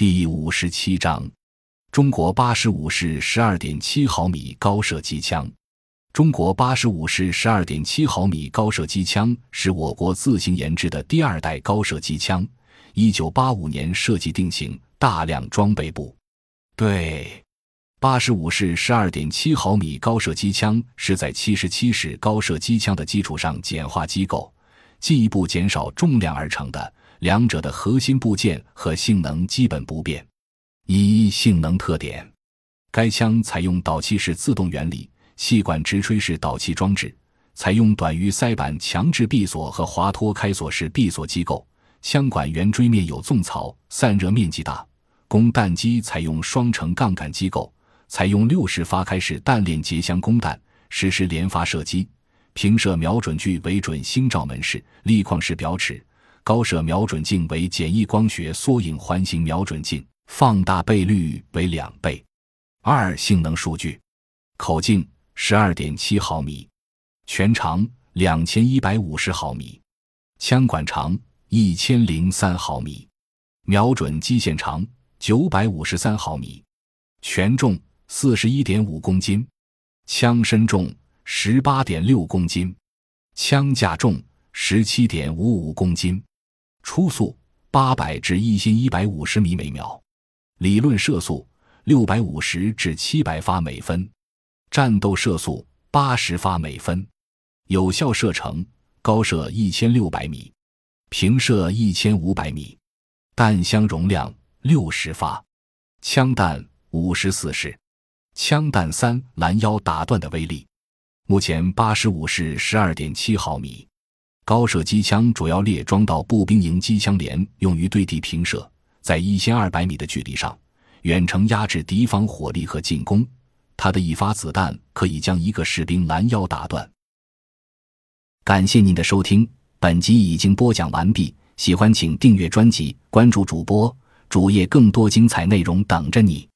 第五十七章，中国八十五式十二点七毫米高射机枪。中国八十五式十二点七毫米高射机枪是我国自行研制的第二代高射机枪，一九八五年设计定型，大量装备部对。八十五式十二点七毫米高射机枪是在七十七式高射机枪的基础上简化机构，进一步减少重量而成的。两者的核心部件和性能基本不变。一、性能特点：该枪采用导气式自动原理，气管直吹式导气装置，采用短于塞板强制闭锁和滑脱开锁式闭锁机构。枪管圆锥面有纵槽，散热面积大。供弹机采用双层杠杆机构。采用六式发开式弹链结箱供弹，实施连发射击。平射瞄准具为准星照门式立框式表尺，高射瞄准镜为简易光学缩影环形瞄准镜，放大倍率为两倍。二、性能数据：口径十二点七毫米，全长两千一百五十毫米，枪管长一千零三毫米，瞄准基线长九百五十三毫米，全重。四十一点五公斤，枪身重十八点六公斤，枪架重十七点五五公斤，初速八百至一千一百五十米每秒，理论射速六百五十至七百发每分，战斗射速八十发每分，有效射程高射一千六百米，平射一千五百米，弹箱容量六十发，枪弹五十四式。枪弹三拦腰打断的威力。目前八十五式十二点七毫米高射机枪主要列装到步兵营机枪连，用于对地平射，在一千二百米的距离上远程压制敌方火力和进攻。它的一发子弹可以将一个士兵拦腰打断。感谢您的收听，本集已经播讲完毕。喜欢请订阅专辑，关注主播主页，更多精彩内容等着你。